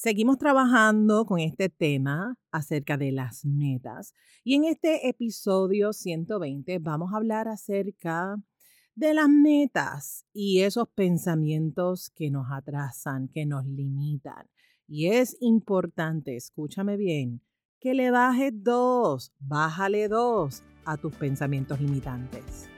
Seguimos trabajando con este tema acerca de las metas y en este episodio 120 vamos a hablar acerca de las metas y esos pensamientos que nos atrasan, que nos limitan. Y es importante, escúchame bien, que le bajes dos, bájale dos a tus pensamientos limitantes.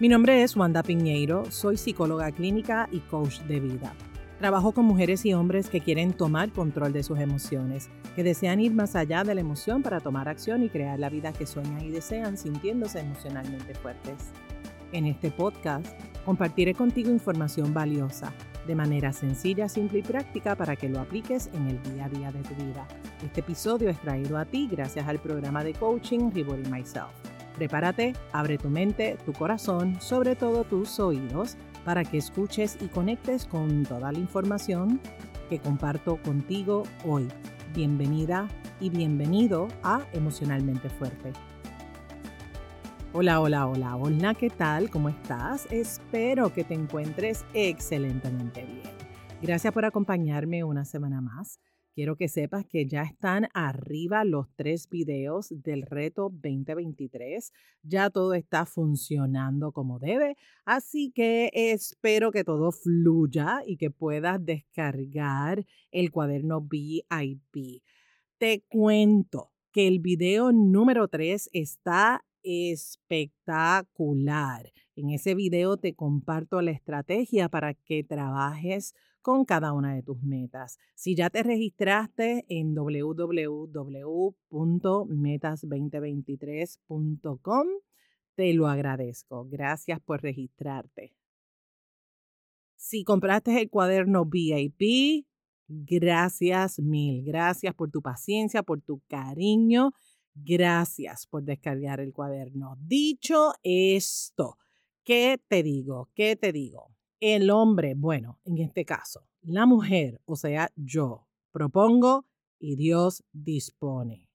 Mi nombre es Wanda Piñeiro, soy psicóloga clínica y coach de vida. Trabajo con mujeres y hombres que quieren tomar control de sus emociones, que desean ir más allá de la emoción para tomar acción y crear la vida que sueñan y desean sintiéndose emocionalmente fuertes. En este podcast compartiré contigo información valiosa de manera sencilla, simple y práctica para que lo apliques en el día a día de tu vida. Este episodio es traído a ti gracias al programa de coaching Rewarding Myself. Prepárate, abre tu mente, tu corazón, sobre todo tus oídos, para que escuches y conectes con toda la información que comparto contigo hoy. Bienvenida y bienvenido a Emocionalmente Fuerte. Hola, hola, hola, hola, ¿qué tal? ¿Cómo estás? Espero que te encuentres excelentemente bien. Gracias por acompañarme una semana más. Quiero que sepas que ya están arriba los tres videos del reto 2023. Ya todo está funcionando como debe. Así que espero que todo fluya y que puedas descargar el cuaderno VIP. Te cuento que el video número 3 está espectacular. En ese video te comparto la estrategia para que trabajes con cada una de tus metas. Si ya te registraste en www.metas2023.com, te lo agradezco. Gracias por registrarte. Si compraste el cuaderno VIP, gracias mil. Gracias por tu paciencia, por tu cariño. Gracias por descargar el cuaderno. Dicho esto, ¿qué te digo? ¿Qué te digo? El hombre, bueno, en este caso, la mujer, o sea, yo, propongo y Dios dispone.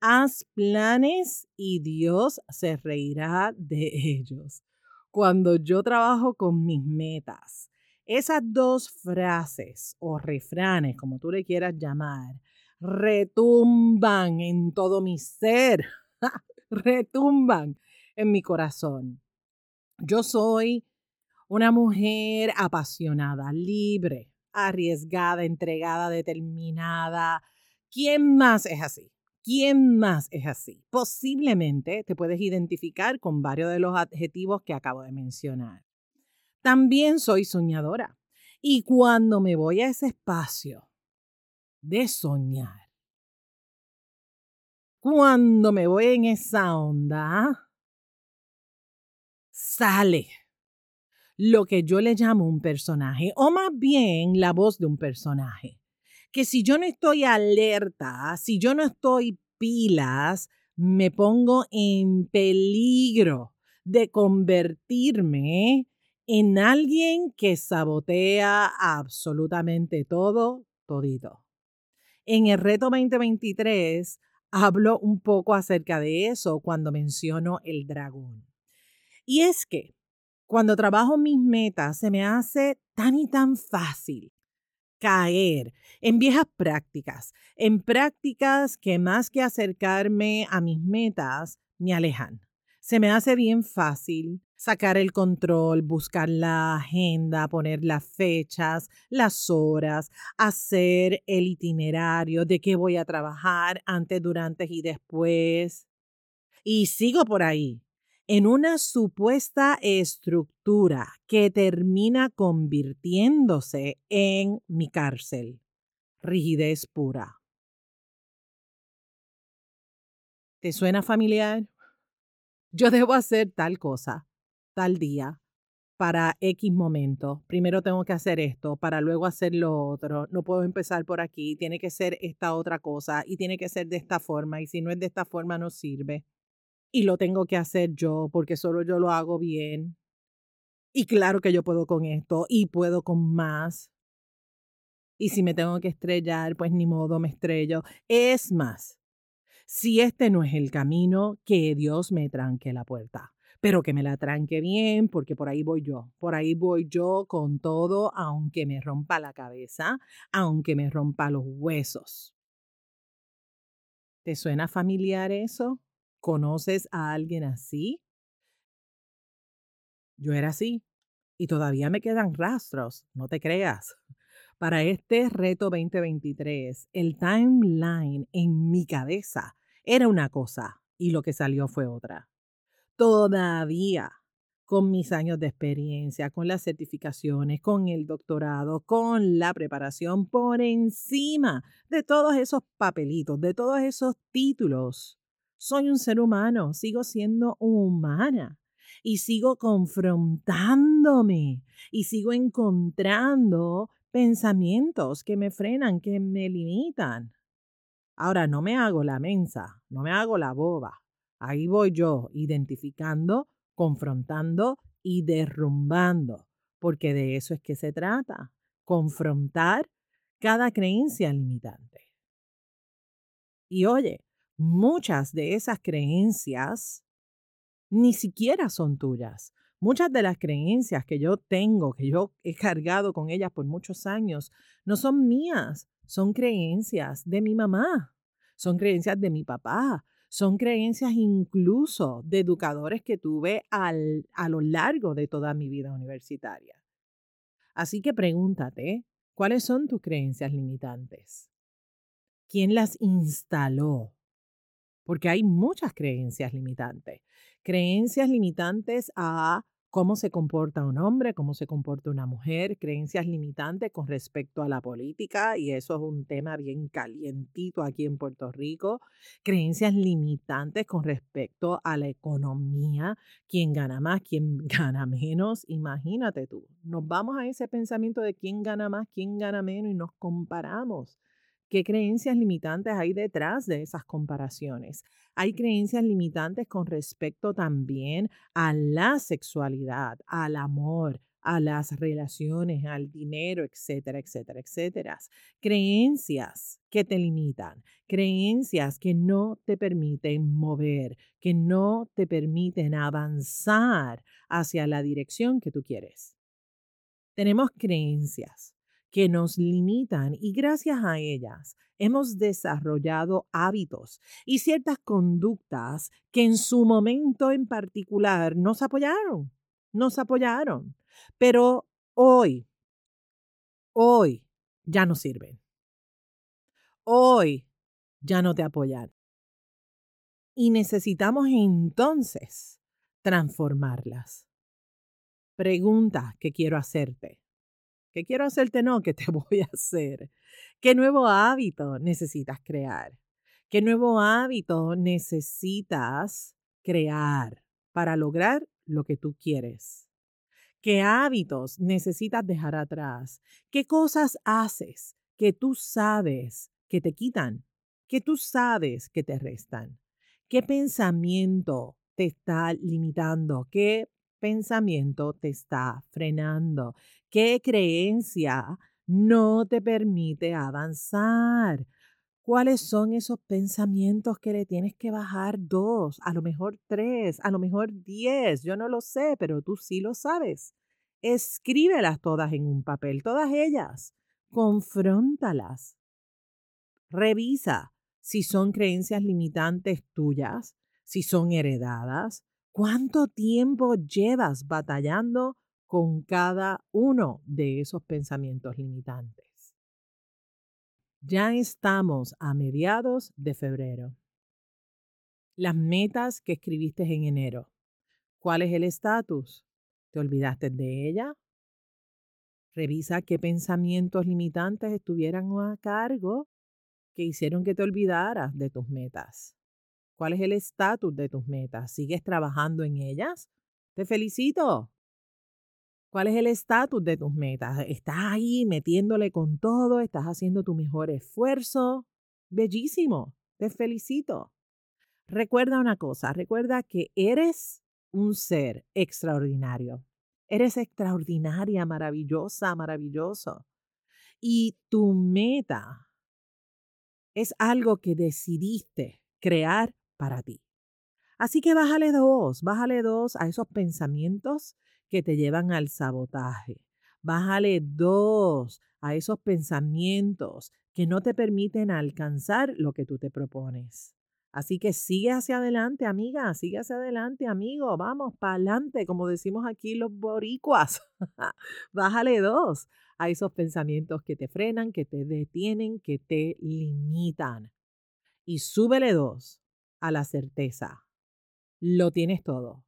Haz planes y Dios se reirá de ellos. Cuando yo trabajo con mis metas, esas dos frases o refranes, como tú le quieras llamar, retumban en todo mi ser, retumban en mi corazón. Yo soy una mujer apasionada, libre, arriesgada, entregada, determinada. ¿Quién más es así? ¿Quién más es así? Posiblemente te puedes identificar con varios de los adjetivos que acabo de mencionar. También soy soñadora. Y cuando me voy a ese espacio de soñar, cuando me voy en esa onda, sale lo que yo le llamo un personaje, o más bien la voz de un personaje. Que si yo no estoy alerta, si yo no estoy pilas, me pongo en peligro de convertirme en alguien que sabotea absolutamente todo, todito. En el reto 2023 hablo un poco acerca de eso cuando menciono el dragón. Y es que cuando trabajo mis metas, se me hace tan y tan fácil caer en viejas prácticas, en prácticas que más que acercarme a mis metas, me alejan. Se me hace bien fácil sacar el control, buscar la agenda, poner las fechas, las horas, hacer el itinerario de qué voy a trabajar antes, durante y después. Y sigo por ahí, en una supuesta estructura que termina convirtiéndose en mi cárcel. Rigidez pura. ¿Te suena familiar? Yo debo hacer tal cosa, tal día, para X momento. Primero tengo que hacer esto, para luego hacer lo otro. No puedo empezar por aquí, tiene que ser esta otra cosa y tiene que ser de esta forma y si no es de esta forma no sirve y lo tengo que hacer yo porque solo yo lo hago bien. Y claro que yo puedo con esto y puedo con más. Y si me tengo que estrellar, pues ni modo me estrello. Es más, si este no es el camino, que Dios me tranque la puerta. pero que me la tranque bien, porque por ahí voy yo, por ahí voy yo con todo, aunque me rompa la cabeza, aunque me rompa los huesos. ¿Te suena familiar eso? ¿Conoces a alguien así? Yo era así y todavía me quedan rastros, no te creas. Para este reto 2023, el timeline en mi cabeza era una cosa y lo que salió fue otra. Todavía con mis años de experiencia, con las certificaciones, con el doctorado, con la preparación por encima de todos esos papelitos, de todos esos títulos. Soy un ser humano, sigo siendo humana y sigo confrontándome y sigo encontrando pensamientos que me frenan, que me limitan. Ahora, no me hago la mensa, no me hago la boba. Ahí voy yo, identificando, confrontando y derrumbando, porque de eso es que se trata, confrontar cada creencia limitante. Y oye, muchas de esas creencias ni siquiera son tuyas. Muchas de las creencias que yo tengo, que yo he cargado con ellas por muchos años, no son mías, son creencias de mi mamá, son creencias de mi papá, son creencias incluso de educadores que tuve al, a lo largo de toda mi vida universitaria. Así que pregúntate, ¿cuáles son tus creencias limitantes? ¿Quién las instaló? Porque hay muchas creencias limitantes creencias limitantes a cómo se comporta un hombre, cómo se comporta una mujer, creencias limitantes con respecto a la política, y eso es un tema bien calientito aquí en Puerto Rico, creencias limitantes con respecto a la economía, quién gana más, quién gana menos, imagínate tú, nos vamos a ese pensamiento de quién gana más, quién gana menos y nos comparamos. ¿Qué creencias limitantes hay detrás de esas comparaciones? Hay creencias limitantes con respecto también a la sexualidad, al amor, a las relaciones, al dinero, etcétera, etcétera, etcétera. Creencias que te limitan, creencias que no te permiten mover, que no te permiten avanzar hacia la dirección que tú quieres. Tenemos creencias que nos limitan y gracias a ellas hemos desarrollado hábitos y ciertas conductas que en su momento en particular nos apoyaron, nos apoyaron, pero hoy, hoy ya no sirven. Hoy ya no te apoyan. Y necesitamos entonces transformarlas. Pregunta que quiero hacerte que quiero hacerte, no, que te voy a hacer. ¿Qué nuevo hábito necesitas crear? ¿Qué nuevo hábito necesitas crear para lograr lo que tú quieres? ¿Qué hábitos necesitas dejar atrás? ¿Qué cosas haces que tú sabes que te quitan? ¿Que tú sabes que te restan? ¿Qué pensamiento te está limitando? ¿Qué pensamiento te está frenando? ¿Qué creencia no te permite avanzar? ¿Cuáles son esos pensamientos que le tienes que bajar dos, a lo mejor tres, a lo mejor diez? Yo no lo sé, pero tú sí lo sabes. Escríbelas todas en un papel, todas ellas. Confróntalas. Revisa si son creencias limitantes tuyas, si son heredadas, ¿Cuánto tiempo llevas batallando con cada uno de esos pensamientos limitantes? Ya estamos a mediados de febrero. Las metas que escribiste en enero. ¿Cuál es el estatus? ¿Te olvidaste de ella? Revisa qué pensamientos limitantes estuvieran a cargo que hicieron que te olvidaras de tus metas. ¿Cuál es el estatus de tus metas? ¿Sigues trabajando en ellas? Te felicito. ¿Cuál es el estatus de tus metas? ¿Estás ahí metiéndole con todo? ¿Estás haciendo tu mejor esfuerzo? Bellísimo. Te felicito. Recuerda una cosa, recuerda que eres un ser extraordinario. Eres extraordinaria, maravillosa, maravilloso. Y tu meta es algo que decidiste crear para ti. Así que bájale dos, bájale dos a esos pensamientos que te llevan al sabotaje. Bájale dos a esos pensamientos que no te permiten alcanzar lo que tú te propones. Así que sigue hacia adelante, amiga, sigue hacia adelante, amigo, vamos, para adelante, como decimos aquí los boricuas. Bájale dos a esos pensamientos que te frenan, que te detienen, que te limitan. Y súbele dos a la certeza. Lo tienes todo.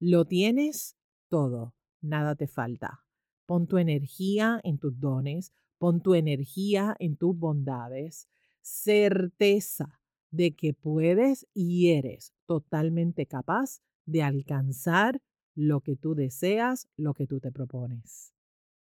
Lo tienes todo. Nada te falta. Pon tu energía en tus dones, pon tu energía en tus bondades. Certeza de que puedes y eres totalmente capaz de alcanzar lo que tú deseas, lo que tú te propones.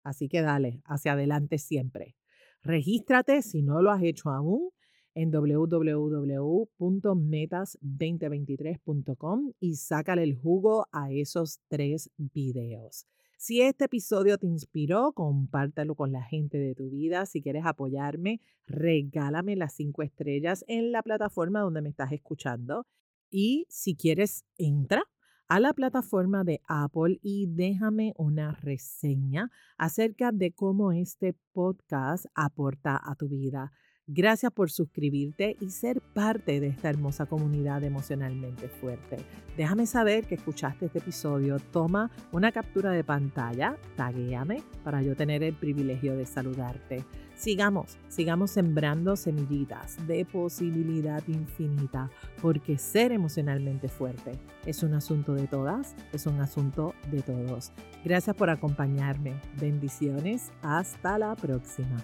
Así que dale, hacia adelante siempre. Regístrate si no lo has hecho aún en www.metas2023.com y sácale el jugo a esos tres videos. Si este episodio te inspiró, compártelo con la gente de tu vida. Si quieres apoyarme, regálame las cinco estrellas en la plataforma donde me estás escuchando. Y si quieres, entra a la plataforma de Apple y déjame una reseña acerca de cómo este podcast aporta a tu vida. Gracias por suscribirte y ser parte de esta hermosa comunidad emocionalmente fuerte. Déjame saber que escuchaste este episodio. Toma una captura de pantalla, taguéame para yo tener el privilegio de saludarte. Sigamos, sigamos sembrando semillitas de posibilidad infinita, porque ser emocionalmente fuerte es un asunto de todas, es un asunto de todos. Gracias por acompañarme. Bendiciones. Hasta la próxima.